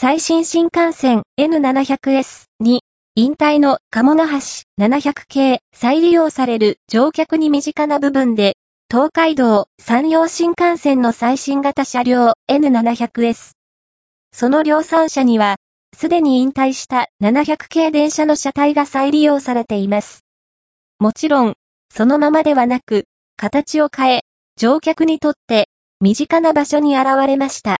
最新新幹線 N700S に、引退の鴨の橋700系再利用される乗客に身近な部分で、東海道山陽新幹線の最新型車両 N700S。その量産車には、すでに引退した700系電車の車体が再利用されています。もちろん、そのままではなく、形を変え、乗客にとって身近な場所に現れました。